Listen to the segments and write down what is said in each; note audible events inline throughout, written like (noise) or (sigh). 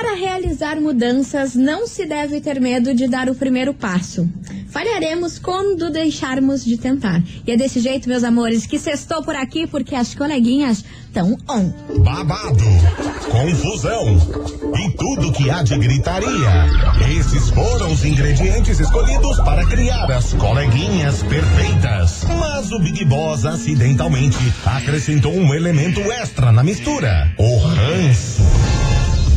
Para realizar mudanças, não se deve ter medo de dar o primeiro passo. Falharemos quando deixarmos de tentar. E é desse jeito, meus amores, que sextou por aqui porque as coleguinhas estão on. Babado, confusão e tudo que há de gritaria. Esses foram os ingredientes escolhidos para criar as coleguinhas perfeitas. Mas o Big Boss acidentalmente acrescentou um elemento extra na mistura: o ranço.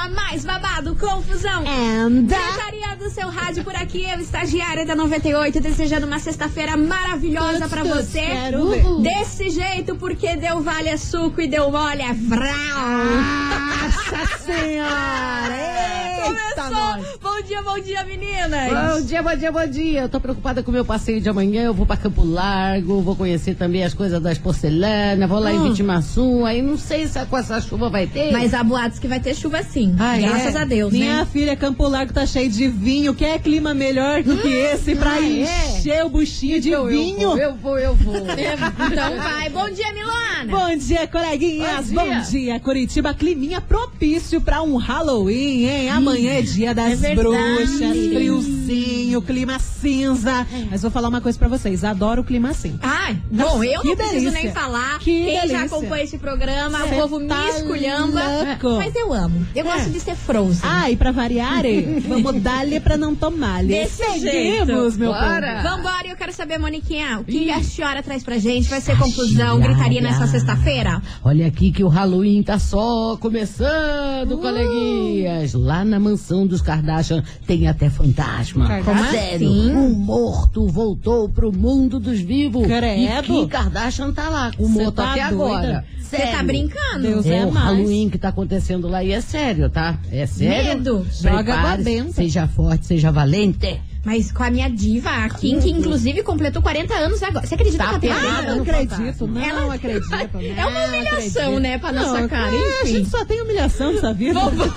programa mais babado, Confusão. And Gritaria do seu rádio por aqui, eu, estagiária da 98, desejando uma sexta-feira maravilhosa pra Tuts, você. Desse jeito, porque deu vale é suco e deu mole é vral. Nossa senhora! Eita, Começou! nós! Bom dia, bom dia, meninas! Bom dia, bom dia, bom dia. Eu tô preocupada com o meu passeio de amanhã. Eu vou pra Campo Largo, vou conhecer também as coisas das porcelanas, vou lá em Hum. Vitimaçu. Aí não sei se com essa chuva vai ter. Mas há boatos que vai ter chuva sim. Ah, é? graças a Deus, Minha né? filha, Campo Largo tá cheio de vinho. Quer clima melhor do que esse pra Ah, é? encher o buchinho de eu, vinho? Eu vou, eu vou, eu (laughs) vou. Então vai. Bom dia, Milana! Bom dia, coleguinhas. Bom Bom dia. dia, Curitiba. Climinha propício pra um Halloween, hein? Amanhã é dia das é bruxas. Friozinho, clima cinza. Mas vou falar uma coisa pra vocês. Adoro o clima assim. Ai, bom, eu não preciso delícia. nem falar. Que Quem já delícia. acompanha esse programa, Cê o povo me tá esculhamba. louco. Mas eu amo. Eu É. gosto de ser frozen. Ah, e pra variar, (laughs) vamos dar-lhe pra não tomar-lhe. Desse Seguimos, jeito. meu Bora. povo. Vambora, eu quero saber, Moniquinha, o que a senhora traz pra gente? Vai ser confusão, gritaria nessa sexta-feira? Olha aqui que o Halloween tá só começando, coleguinhas. Lá na mansão dos Kardashian tem até fantasma. Como Sério, assim? um morto voltou pro mundo dos vivos. Credo. E que Kardashian tá lá com o morto tá até doida? agora. Você tá brincando? Deus É é o mais. Halloween que tá acontecendo lá e é sério, tá? É sério. Medo. Joga água benta. Seja forte, seja valente. Mas com a minha diva, a Kim, que inclusive completou 40 anos agora. Você acredita Tá que ela tem Ah, não acredito, não Ela- acredito. É uma humilhação, né, pra nossa Não, cara. é, a gente só tem humilhação nessa vida. Vambora.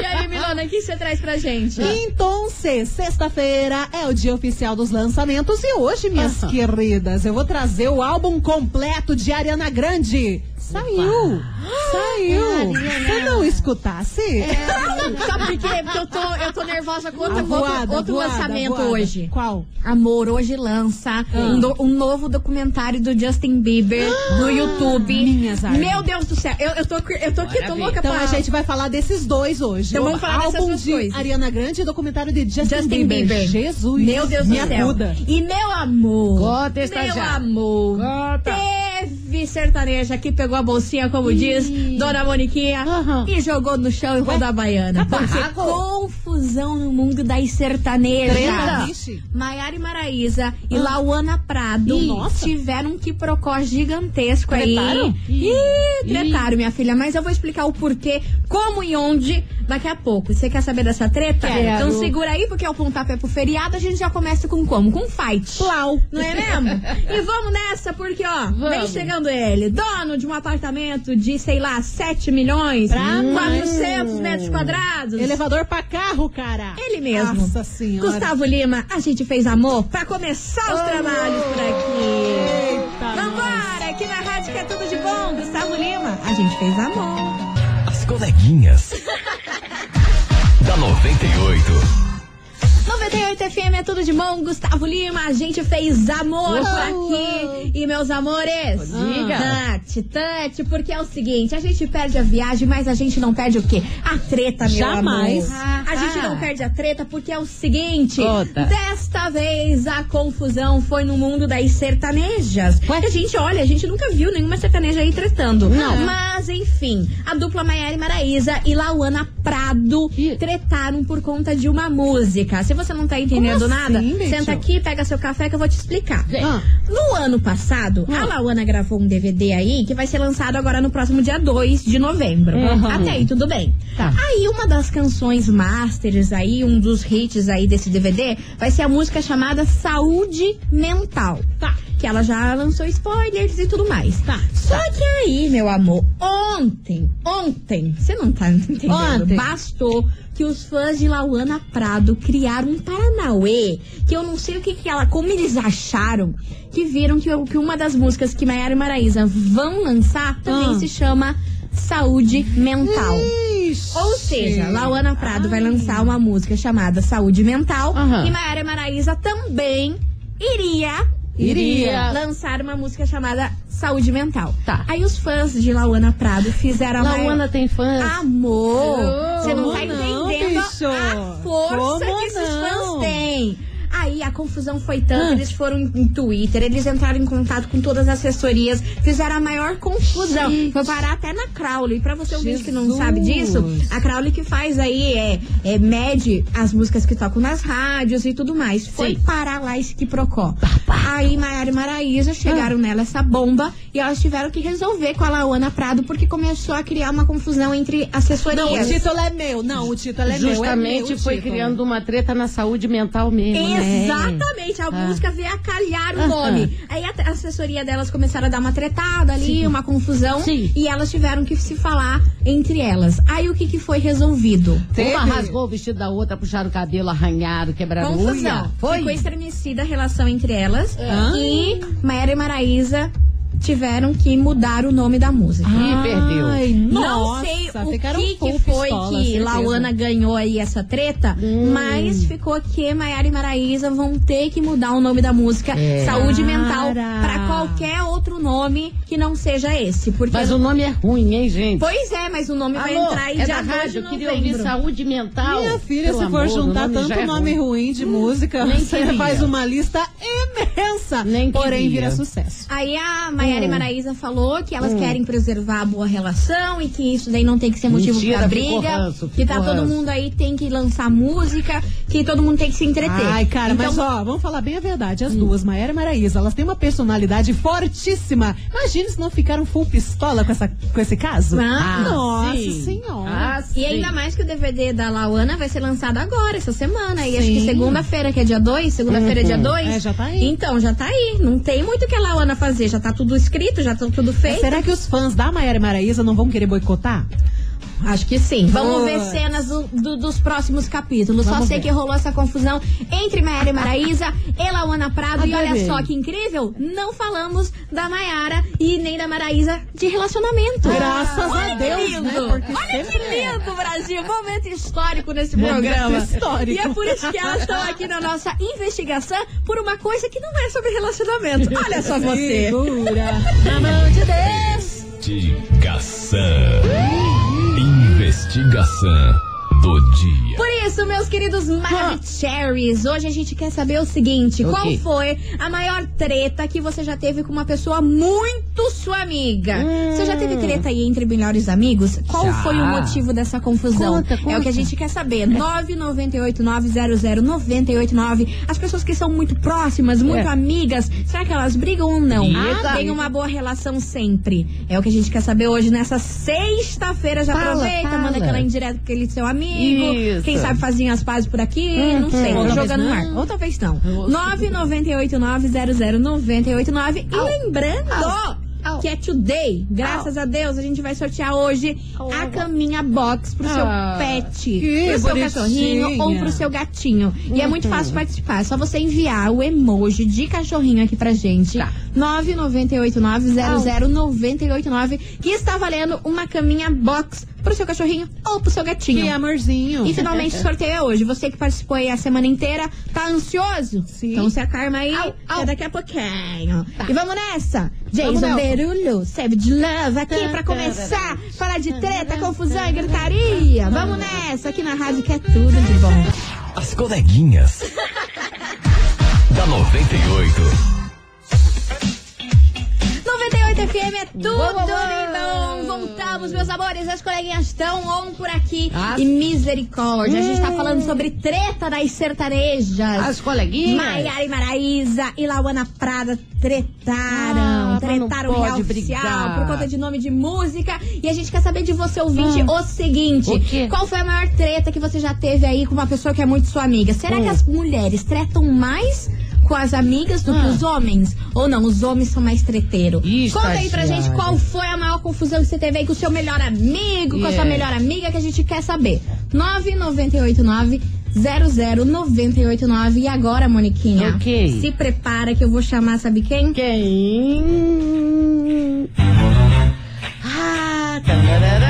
E aí, Milona, o que você traz pra gente? Então, se sexta-feira é o dia oficial dos lançamentos e hoje, minhas Aham. queridas, eu vou trazer o álbum completo de Ariana Grande. Saiu! Saiu! Você não escutasse? Sabe por quê? Porque eu tô, eu tô nervosa com outro, Voada, outro, outro voada, lançamento voada. hoje. Qual? Amor, hoje lança um, do- um novo documentário do Justin Bieber no YouTube. minhas. Meu Deus do céu, eu, eu tô, eu tô aqui, tô louca Então pra... a gente vai falar desses dois hoje. Então vamos falar álbum de coisas. Ariana Grande e documentário de Justin, Justin Bieber. Jesus. Meu Deus do céu. acuda. E meu amor. Conta, meu estagiário. amor. Conta. Teve sertaneja que pegou a bolsinha, como diz Dona Moniquinha, Aham. e jogou no chão e rodou a baiana. Tá Porque barraco. confusão no mundo das sertanejas. Vixe. Maiara e Maraísa e Lauana Prado Ih, nossa. tiveram um quiprocó gigantesco Tretaram? aí. Ih, tretaram, minha filha. Mas eu vou explicar o porquê, como e onde daqui a pouco. Você quer saber dessa treta? Quero. Então segura aí, porque é o pontapé pro feriado. A gente já começa com como? Com fight. Plau. Não é mesmo? (laughs) e vamos nessa, porque, ó, vem Vamos. Ele, dono de um apartamento de, sei lá, 7 milhões, Pra 400 metros quadrados. Elevador pra carro, cara. Ele mesmo. Nossa senhora. Gustavo Lima, a gente fez amor pra começar os trabalhos por aqui. Eita, Vambora, aqui na rádio que é tudo de bom. Gustavo Lima, a gente fez amor. As coleguinhas. (laughs) da 98. 98 FM é tudo de bom. Gustavo Lima, a gente fez amor por aqui. E meus amores, Diga. tante, tante, porque é o seguinte, a gente perde a viagem, mas a gente não perde o quê? A treta, meu Jamais. amor. A gente não perde a treta porque é o seguinte, desta vez a confusão foi no mundo das sertanejas. A gente, olha, a gente nunca viu nenhuma sertaneja aí tretando. Não. Mas, enfim, a dupla Maiara e Maraísa e Lauana Prado tretaram por conta de uma música. Se você não tá entendendo Como nada, assim, bicho? senta aqui, pega seu café que eu vou te explicar. Ah. No ano passado, a Lauana gravou um DVD aí que vai ser lançado agora no próximo dia 2 de novembro. Uhum. Até aí, tudo bem. Tá. Aí, uma das canções masters aí, um dos hits aí desse DVD, vai ser a música chamada Saúde Mental. Tá. Que ela já lançou spoilers e tudo mais. Tá. Só que aí, meu amor, ontem, ontem, você não tá (laughs) entendendo, Ontem. bastou que os fãs de Lauana Prado criaram um Paranauê, que eu não sei o que que ela, como eles acharam, que viram que, que uma das músicas que Maiara e Maraísa vão lançar também Ah. se chama Saúde Mental. Ixi. Ou seja, Lauana Prado vai lançar uma música chamada Saúde Mental Aham. e Maiara Maraísa também iria Iria. lançar uma música chamada Saúde Mental. Tá. Aí os fãs de Lauana Prado fizeram a Lauana tem fãs. Amor, Oh, você não tá não, entendendo bicho? a força Como que esses não? fãs. Aí a confusão foi tanto, Ah. eles foram em, Twitter, eles entraram em contato com todas as assessorias, fizeram a maior confusão. Gente. Foi parar até na Crowley. Pra você ouvinte que não sabe disso, a Crowley que faz aí, é, é, mede as músicas que tocam nas rádios e tudo mais. Foi Sim. parar lá esse que procó. Aí Maiara e Maraísa chegaram nela essa bomba e elas tiveram que resolver com a Lauana Prado porque começou a criar uma confusão entre assessorias. Não, o título é meu. Não, o título é meu. é Justamente meu o foi título. criando uma treta na saúde mental mesmo. né? Exatamente, a música veio a calhar o Aham. nome. Aí a, assessoria delas começaram a dar uma tretada ali, uma confusão. Sim. E elas tiveram que se falar entre elas. Aí o que, que foi resolvido? Teve. Uma rasgou o vestido da outra, puxaram o cabelo, arranharam, quebraram unha. Confusão. Foi? Ficou estremecida a relação entre elas. Ah. E Maera e Maraísa tiveram que mudar o nome da música. Ih, perdeu. Ai, nossa, o ficaram que, que foi pistola, que certeza. Lauana ganhou aí essa treta, mas ficou que Maiara e Maraísa vão ter que mudar o nome da música É. Saúde Mental pra qualquer outro nome que não seja esse. Porque Mas o nome é ruim, hein, gente? Pois é, mas o nome vai Alô, entrar aí é dia da 2 de rádio, eu queria ouvir saúde mental. Minha filha, Pelo se for amor, juntar nome tanto é nome ruim. ruim de música, Nem você queria. faz uma lista imensa. Nem porém, vira sucesso. Aí a Maiara e Hum. Maraísa falou que elas querem preservar a boa relação e que isso daí não tem que ser motivo Mentira, pra briga. ranço, que tá todo ranço. mundo aí tem que lançar música, que todo mundo tem que se entreter. Ai, cara, então, mas ó, vamos falar bem a verdade. As duas, Maera e Maraísa, elas têm uma personalidade fortíssima. Imagina se não ficaram full pistola com, essa, com esse caso. Ah, Nossa sim. senhora. Ah, E sim. ainda mais que o DVD da Lauana vai ser lançado agora, essa semana. E acho que Sim. segunda-feira, que é dia 2, segunda-feira é dia 2. É, já tá aí. Então, já tá aí. Não tem muito o que a Lauana fazer. Já tá tudo escrito, já tá tudo Mas feito. será que os fãs da Maera e Maraísa não vão querer boicotar? Acho que sim. Vamos ver cenas do- do- dos próximos capítulos. Só Vamos sei ver. que rolou essa confusão entre Maiara e Maraísa e Lauana Prado. Ah, e olha bem. só que incrível, não falamos da Maiara e nem da Maraísa de relacionamento. Graças Olha a Deus, lindo. né? Porque Olha que é. lindo, Brasil. Momento histórico nesse Momento programa. histórico. E é por isso que elas estão aqui na nossa investigação por uma coisa que não é sobre relacionamento. Olha só você. Segura. Na mão de Deus. Investigação. Investigação do dia. Por isso, meus queridos Maravicheries, hoje a gente quer saber o seguinte: O qual quê? foi a maior treta que você já teve com uma pessoa muito sua amiga? Você já teve treta aí entre melhores amigos? Qual Já. foi o motivo dessa confusão? Conta, É o conta. que a gente quer saber. 998900989. As pessoas que são muito próximas, muito É. amigas, será que elas brigam ou não? Eita. Tem uma boa relação sempre. É o que a gente quer saber hoje nessa sexta-feira. Já Fala, aproveita, fala. manda aquela indireta pra aquele seu amigo. Isso. Quem sabe faziam as pazes por aqui, não sei. Tô Outra jogando no ar. não. Outra vez não. Eu- 998900989. E lembrando Au. que é today. Graças a Deus, a gente vai sortear hoje a caminha box pro seu Ah, pet. que Pro seu bonitinha. cachorrinho ou pro seu gatinho. E é muito fácil participar. É só você enviar o emoji de cachorrinho aqui pra gente. Tá. 998900989 que está valendo uma caminha box pro seu cachorrinho ou pro seu gatinho. Que amorzinho. E finalmente o (laughs) sorteio é hoje. Você que participou aí a semana inteira, tá ansioso? Sim. Então se acalma aí, Au, au. é daqui a pouquinho. E vamos nessa! Jason. Derulo, Savage Love, aqui pra começar a falar de treta, confusão e gritaria. Vamos nessa, aqui na rádio que é tudo de bom. As coleguinhas. da 98. 98 FM é tudo de uou. bom. Voltamos, meus amores. As coleguinhas estão on por aqui. As- E misericórdia. A gente tá falando sobre treta das sertanejas. As coleguinhas. Maiara e Maraísa e Lauana Prada tretaram. Ah, não tretaram pode real oficial por conta de nome de música. E a gente quer saber de você, ouvinte, o seguinte: Ah. O qual foi a maior treta que você já teve aí com uma pessoa que é muito sua amiga? Será que Hum. as mulheres tretam mais com as amigas do que Ah. os homens? Ou não, os homens são mais treteiros? Conta aí pra gente qual foi a maior confusão que você teve aí com o seu melhor amigo, com a sua Yeah. melhor amiga, que a gente quer saber. 9989 00989 E agora, Moniquinha? Ok. Se prepara que eu vou chamar, sabe quem? Quem? Ah, tararara, para.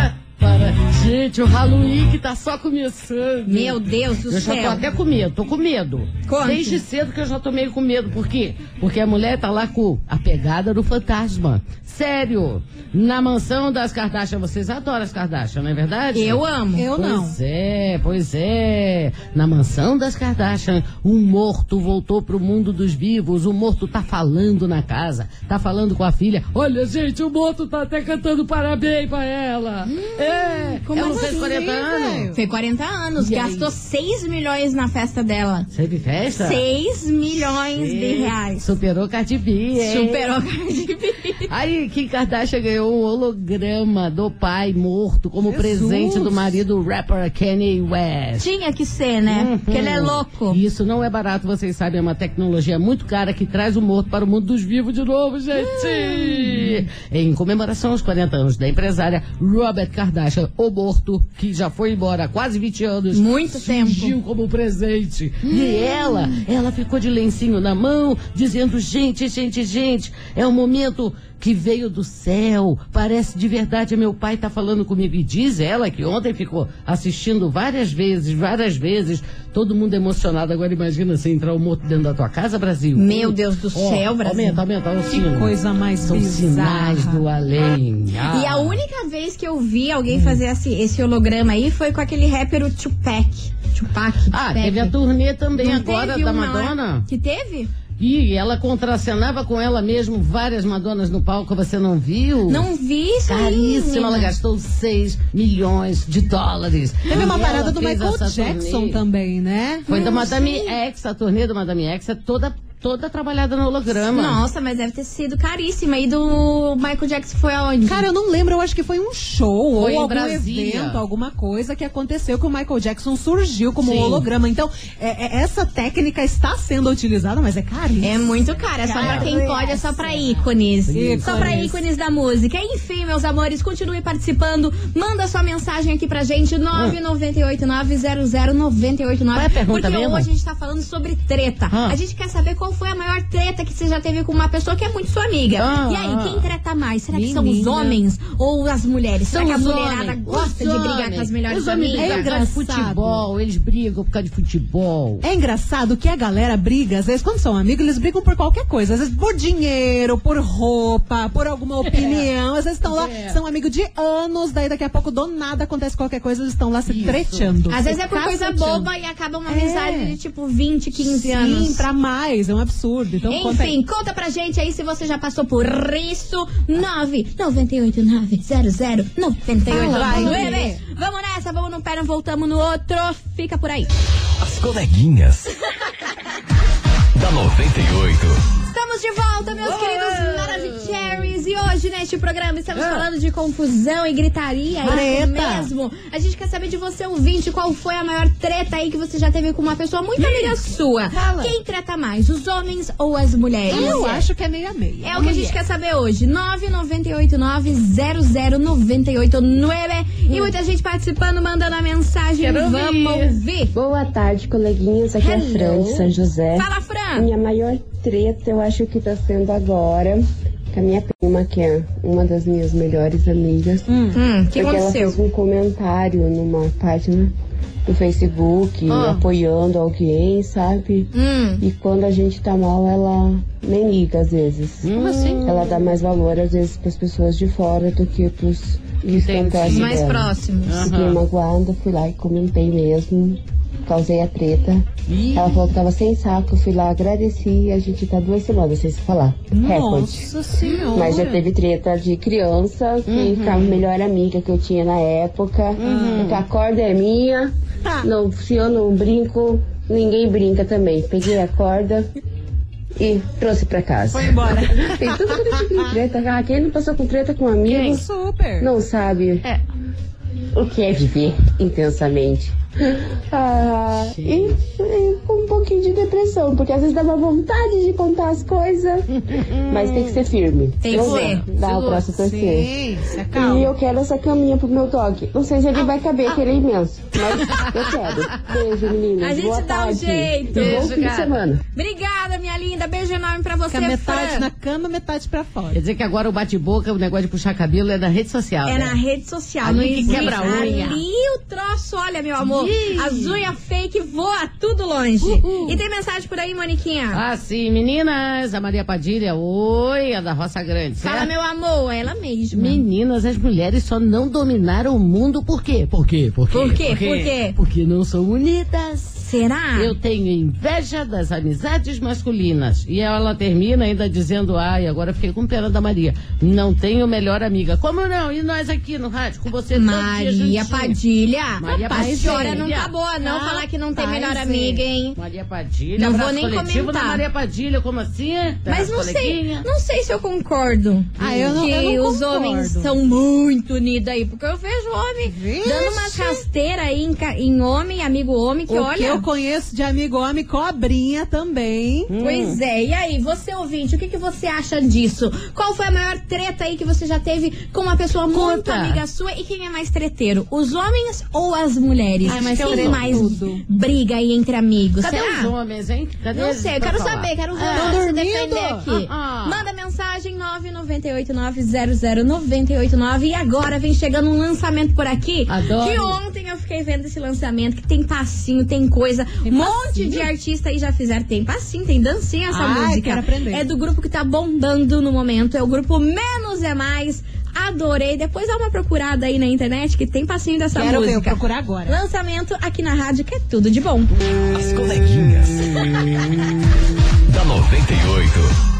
Gente, o Halloween que tá só começando. Meu Deus do Eu já tô céu. até com medo, tô com medo. Conte. Desde cedo que eu já tô meio com medo. Por quê? Porque a mulher tá lá com a pegada do fantasma. Sério. Na mansão das Kardashian, vocês adoram as Kardashian, não é verdade? Eu amo. Eu não. Pois é, pois é. Na mansão das Kardashian, um morto voltou pro mundo dos vivos. O morto tá falando na casa, tá falando com a filha. Olha, gente, o morto tá até cantando parabéns pra ela. é, como ela não fez assim, 40 anos. Foi 40 anos, E aí? gastou 6 milhões na festa dela. Teve festa? 6 milhões de Sim. reais. Superou Cardi B, hein? Superou Cardi B. (laughs) Aí, Kim Kardashian ganhou um holograma do pai morto como Jesus. presente do marido rapper Kanye West. Tinha que ser, né? Porque ele é louco. Isso não é barato, vocês sabem, é uma tecnologia muito cara que traz o morto para o mundo dos vivos de novo, gente! Em comemoração aos 40 anos da empresária Robert Kardashian, o morto, que já foi embora há quase 20 anos. Muito tempo. surgiu como presente. E ela, ela ficou de lencinho na mão, dizendo: gente, gente, gente, é um momento que veio do céu. Parece de verdade meu pai tá falando comigo. E diz ela que ontem ficou assistindo várias vezes, várias vezes, todo mundo emocionado. Agora imagina você entrar o morto dentro da tua casa, Brasil. Meu Deus do Ó, céu, Brasil. Aumenta, aumenta o Que sino. coisa mais São bizarra. sinais do além. E Ah. a única vez que eu vi alguém fazer esse, esse holograma aí foi com aquele rapper, o Tupac. Tupac. Ah, Tupac. teve a turnê também Não agora teve da Madonna. Que teve? E ela contracenava com ela mesmo várias Madonas no palco, você não viu? Não vi isso aí, Caríssima, ela gastou 6 milhões de dólares. Teve uma parada do Michael Jackson turnê. também, né? Foi da Madame. X, a turnê do Madame X é toda, toda trabalhada no holograma. Nossa, mas deve ter sido caríssima. E do Michael Jackson foi aonde? Cara, eu não lembro, eu acho que foi um show Foi ou algum Brasília. evento, alguma coisa que aconteceu que o Michael Jackson surgiu como Sim. holograma. Então, é- é- essa técnica está sendo utilizada, mas é caríssimo. É muito caro, é só pra quem Cara, pode, é só pra ícones. Ícones. Só pra ícones da música. Enfim, meus amores, continue participando. Manda sua mensagem aqui pra gente, 998900989. Qual é a pergunta Porque mesmo? hoje a gente tá falando sobre treta. Ah. A gente quer saber qual foi a maior treta que você já teve com uma pessoa que é muito sua amiga. Ah, e aí, quem treta mais? Será que são os homens ou as mulheres? Será que a mulherada homens, gosta os de brigar homens. com as melhores Os homens amigas? de engraçado. futebol, eles brigam por causa de futebol. É engraçado que a galera briga, às vezes, quando são amigos, eles brigam por qualquer coisa. Às vezes por dinheiro, por roupa, por alguma opinião. Às vezes estão lá, É. são amigos de anos, daí daqui a pouco do nada acontece qualquer coisa, eles estão lá se Isso. treteando. Às vezes é por coisa boba e acaba uma É. amizade de tipo 20, 15 anos. Sim, pra mais, é um absurdo. Então, conta aí. Enfim, conta pra gente aí se você já passou por isso. 998900989. Vai. Vamos nessa, vamos num pé, não voltamos no outro. Fica por aí. As coleguinhas. (laughs) da 98. Estamos de volta, meus queridos Maravicheries. E hoje, neste programa, estamos falando de confusão e gritaria. É isso Treta. mesmo. A gente quer saber de você, ouvinte, qual foi a maior treta aí que você já teve com uma pessoa muito amiga sua. Fala. Quem treta mais, os homens ou as mulheres? Eu acho que é meia meia. É o que a gente quer saber hoje. 998900989. E muita gente participando, mandando a mensagem. Quero Vamos ouvir. ouvir. Boa tarde, coleguinhas. Aqui é a Hello. Fran de São José. Fala, Fran. Minha maior treta eu acho que tá sendo agora com a minha prima, que é uma das minhas melhores amigas. Hum, o que porque ela aconteceu? fez um comentário numa página do Facebook, Ah. apoiando alguém, sabe? Hum. E quando a gente tá mal, ela nem liga às vezes. Como assim? Ela dá mais valor às vezes pras pessoas de fora do que pros que estão perto Mais dela. próximos. Fiquei magoada, fui lá e comentei mesmo. Causei a treta. Ih. Ela falou que tava sem saco, eu fui lá, agradeci e a gente tá duas semanas sem se falar. Nossa senhora. Mas já teve treta de criança, que com a melhor amiga que eu tinha na época. Que a corda é minha. Não, se eu não brinco, ninguém brinca também. Peguei a corda e trouxe pra casa. Foi embora. Tem tudo tipo de treta. Ah, quem não passou com treta com um amigo Super. não sabe É. o que é viver intensamente. Ah, e, e com pouquinho de depressão, porque às vezes dá uma vontade de contar as coisas, mas tem que ser firme. Tem que ser. Dá o a torcer. Se E eu quero essa caminha pro meu dog. Não sei se ele vai caber, que ele é imenso. Mas eu quero. Beijo, meninas. A gente Boa dá um tarde. jeito. E bom Beijo, fim de semana. Obrigada, minha linda. Beijo enorme pra você, Fica metade Fran. na cama, metade pra fora. Quer dizer que agora o bate-boca, o negócio de puxar cabelo é na rede social. É né? na rede social, Ali não que quebra a unha. Ali o troço, olha, meu amor. Ih. As unhas fake voa tudo longe. Uhul. E tem mensagem por aí, Moniquinha? Ah, sim, meninas, a Maria Padilha, oi, a da Roça Grande, Fala, certo? meu amor, é ela mesma. Meninas, as mulheres só não dominaram o mundo por quê? Por quê? Por quê? Por quê? Por quê? Porque não são unidas. Será? Eu tenho inveja das amizades masculinas. E ela termina ainda dizendo, ai, agora fiquei com pena da Maria. Não tenho melhor amiga. Como não? E nós aqui no rádio, com você Maria. Padilha. Maria Rapaz, a Padilha. senhora não tá boa, não. Tá, falar que não tem melhor amiga, hein? Maria Padilha, Não vou nem comentar. Maria Padilha, como assim? Mas não sei, não sei se eu concordo. Ah, eu não- que eu não os concordo. homens são muito unidos aí. Porque eu vejo homem Vixe. dando umas rasteiras aí em, em homem, amigo homem, que o olha. que eu conheço de amigo homem, cobrinha também. Pois é, e aí, você ouvinte, o que, que você acha disso? Qual foi a maior treta aí que você já teve com uma pessoa muito Conta. amiga sua? E quem é mais treteiro? Os homens ou as mulheres? Que é quem mais tudo. briga aí entre amigos? Cadê Será? os homens, hein? Cadê Não sei, eu quero falar? saber, quero ver Ah, você dormindo? defender aqui. Ah, ah. Manda mensagem 998900989 e agora vem chegando um lançamento por aqui. Adoro. Que ontem eu fiquei vendo esse lançamento, que tem passinho, tem coisa. Um monte de artista aí já fizeram. Tem passinho, tem dancinha essa Ai, música. quero aprender. É do grupo que tá bombando no momento. É o grupo Menos é Mais. Adorei. Depois dá uma procurada aí na internet que tem passinho dessa Quero ver, eu música. procurar agora. Lançamento aqui na rádio que é tudo de bom. As coleguinhas. (laughs) da 98.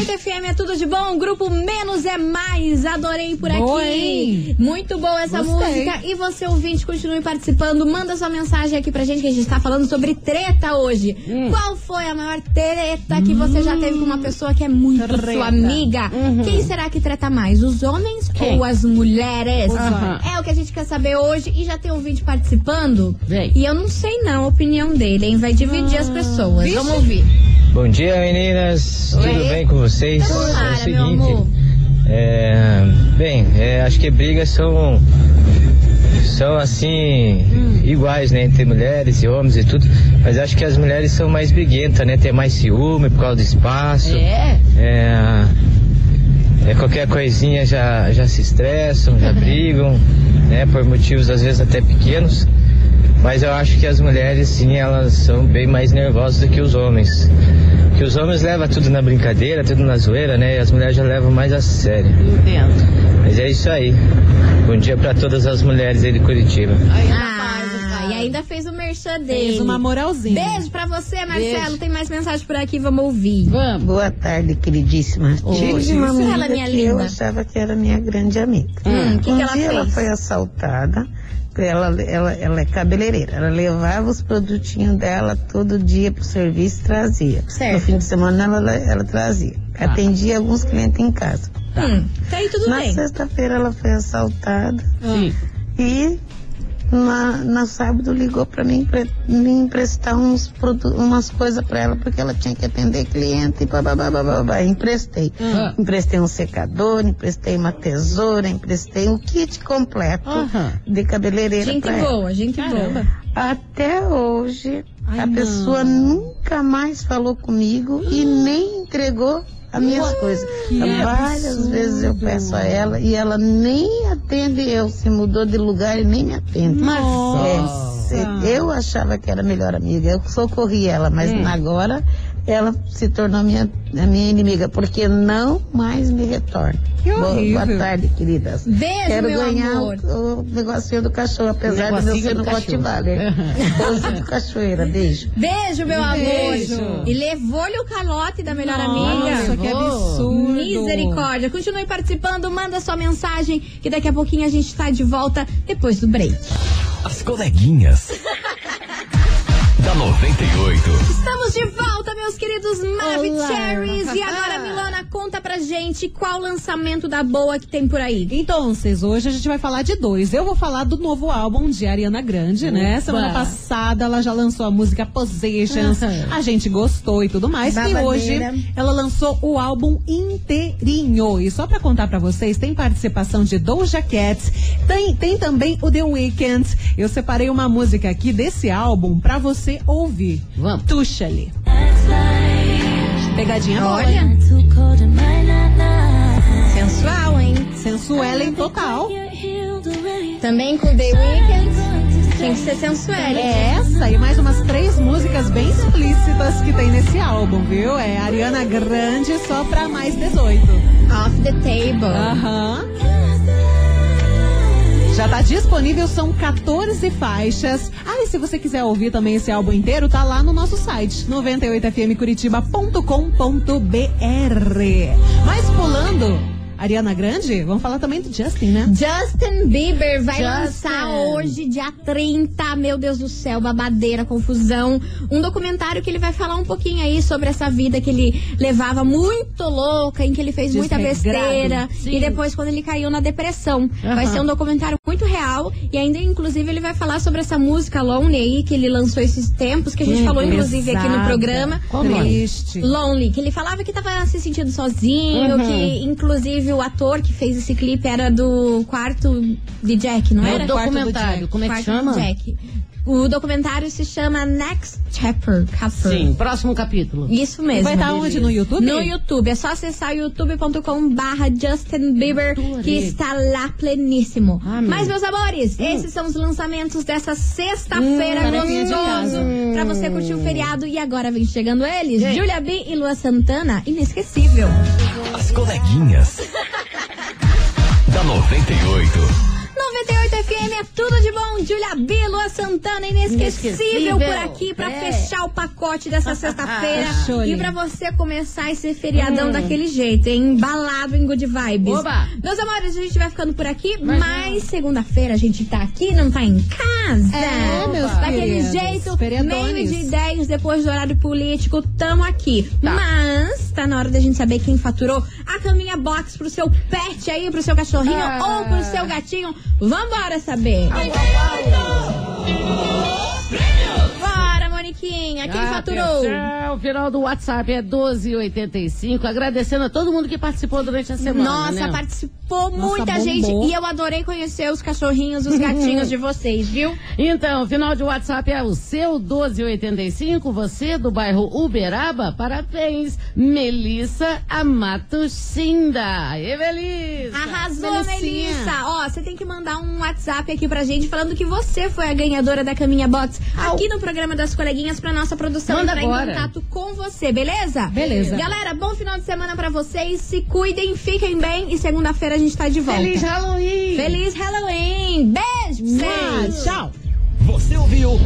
98 FM é tudo de bom, grupo Menos é Mais, adorei por aqui. Muito boa essa Gostei. música. E você, ouvinte, continue participando. Manda sua mensagem aqui pra gente que a gente tá falando sobre treta hoje. Hum. Qual foi a maior treta que você já teve com uma pessoa que é muito Treta. sua amiga? Quem será que treta mais, os homens Uhum. Quem? ou as mulheres? Aham. É o que a gente quer saber hoje e já tem ouvinte participando. Vem. E eu não sei não a opinião dele, hein? Vai dividir as pessoas. Vixe. Vamos ouvir. Bom dia, meninas. Oi. Tudo bem com vocês? Tomara, é o seguinte, é, bem, é, acho que brigas são são assim iguais, né, entre mulheres e homens e tudo. Mas acho que as mulheres são mais briguentas, né? Tem mais ciúme por causa do espaço. É? É, é, qualquer coisinha já, já se estressam, já (laughs) brigam, né? Por motivos às vezes até pequenos. Mas eu acho que as mulheres, sim, elas são bem mais nervosas do que os homens. Que os homens levam tudo na brincadeira, tudo na zoeira, né? E as mulheres já levam mais a sério. Entendo. Mas é isso aí. Bom dia pra todas as mulheres aí de Curitiba. Aí, Ah, e ainda fez o merchan dele. Fez uma moralzinha. Beijo pra você, Marcelo. Beijo. Tem mais mensagem por aqui, vamos ouvir. Vamos. Boa tarde, queridíssima. Tive uma amiga minha que eu linda. achava que era minha grande amiga. Hum, o que, um que ela dia ela fez? foi assaltada. Ela, ela, ela é cabeleireira. Ela levava os produtinhos dela todo dia pro serviço e trazia. Certo. No fim de semana ela, ela trazia. Atendia alguns clientes em casa. Hum, tá aí tudo Na bem. sexta-feira ela foi assaltada Sim. e na, na sábado ligou para mim empre- me emprestar uns umas coisas para ela porque ela tinha que atender cliente e bababá, bababá. Emprestei. Ah. Emprestei um secador, emprestei uma tesoura, emprestei um kit completo Aham. de cabeleireira Gente para ela. boa, gente Caramba. boa. Até hoje Ai, a não. pessoa nunca mais falou comigo e nem entregou as minhas coisas. Várias vezes eu peço a ela e ela nem atende eu. Se mudou de lugar e nem me atende. Nossa. É, eu achava que era a melhor amiga, eu socorri ela, mas Hum. agora ela se tornou minha, a minha inimiga, porque não mais me retorna. Que Boa, horrível. boa tarde, queridas. Beijo, Quero meu ganhar amor. o, o negocinho do cachorro, apesar de eu ser do no. Rottweiler. (laughs) Pouso de cachoeira, beijo. Beijo, meu Beijo. amor. E levou-lhe o calote da melhor Nossa, amiga. que absurdo. Misericórdia. Continue participando, manda sua mensagem, que daqui a pouquinho a gente tá de volta depois do break. As coleguinhas. Da 98. Estamos de volta, meus queridos Maravicheries. E agora, (laughs) Milona, conta pra gente qual lançamento da boa que tem por aí. Então, vocês, hoje a gente vai falar de dois. Eu vou falar do novo álbum de Ariana Grande, né? Opa. Semana passada ela já lançou a música Positions. Aham. A gente gostou e tudo mais. Babadeira. E hoje ela lançou o álbum inteirinho. E só pra contar pra vocês, tem participação de Doja Cat, tem, tem também o The Weeknd. Eu separei uma música aqui desse álbum pra você ouvir. Vamos. Tuxa-lhe. Pegadinha boa. Olha, sensual, hein? Sensuela em total. Também com The Weeknd. Tem que ser sensual. É essa e mais umas três músicas bem explícitas que tem nesse álbum, viu? É Ariana Grande só pra mais 18. Off the table. Aham. Já tá disponível, são 14 faixas. Ah, e se você quiser ouvir também esse álbum inteiro, tá lá no nosso site, 98fmcuritiba.com.br. Mas pulando Ariana Grande, vamos falar também do Justin, né? Justin Bieber vai Justin. lançar hoje, dia 30. Meu Deus do céu, babadeira, confusão. Um documentário que ele vai falar um pouquinho aí sobre essa vida que ele levava muito louca, em que ele fez muita besteira. Sim. E depois, quando ele caiu na depressão. Vai Aham. ser um documentário muito real. E ainda, inclusive, ele vai falar sobre essa música Lonely aí, que ele lançou esses tempos, que a gente Hum, falou, inclusive, aqui no programa. Qual o nome? Triste. Lonely, que ele falava que tava se sentindo sozinho, Uhum. que inclusive o ator que fez esse clipe era do quarto de Jack, não É era? documentário, como é que Quarto chama? Jack. O documentário se chama Next Chapter. Chapter. Sim, próximo capítulo. Isso mesmo. Vai estar onde? No YouTube? No YouTube. É só acessar youtube.com barra Justin Bieber, Adorei. que está lá pleníssimo. Ah, meu. Mas, meus amores, esses são os lançamentos dessa sexta-feira Hum, tarefinha de gostoso. casa. Pra você curtir o feriado. E agora vem chegando eles, Julia B e Lua Santana. Inesquecível. As coleguinhas. (laughs) da 98. 98 FM é tudo de bom. Julia B, Lua Santana, inesquecível, Inesquecível. por aqui pra É. fechar o pacote dessa (laughs) sexta-feira. Fechou-lhe. e pra você começar esse feriadão daquele jeito, hein? Embalado em good vibes. Oba! Meus amores, a gente vai ficando por aqui, mas segunda-feira a gente tá aqui, não tá em casa. É, meus Daquele queridos. jeito, meio de 10 depois do horário político, tamo aqui. Mas tá na hora da gente saber quem faturou a caminha box pro seu pet aí, pro seu cachorrinho Ah. ou pro seu gatinho. Vambora saber. Bora, Quem faturou? O final do WhatsApp é 1285. Agradecendo a todo mundo que participou durante a semana. Nossa, né? participou Nossa, muita bombou. gente e eu adorei conhecer os cachorrinhos, os gatinhos de vocês, viu? Então, o final de WhatsApp é o seu 1285. Você do bairro Uberaba, parabéns. Melissa Amato Shinda. Aê, Melissa. Arrasou, Melicinha. Melissa! Ó, você tem que mandar um WhatsApp aqui pra gente falando que você foi a ganhadora da Caminha Box aqui no programa das coleguinhas pra nossa produção Manda entrar agora. em contato com você, beleza? Beleza. Galera, bom final de semana pra vocês. Se cuidem, fiquem bem e segunda-feira a gente tá de volta. Feliz Halloween. Feliz Halloween! Beijo vocês! Tchau. Você ouviu?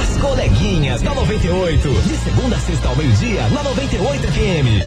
As coleguinhas da 98. De segunda a sexta ao meio-dia, na 98 FM.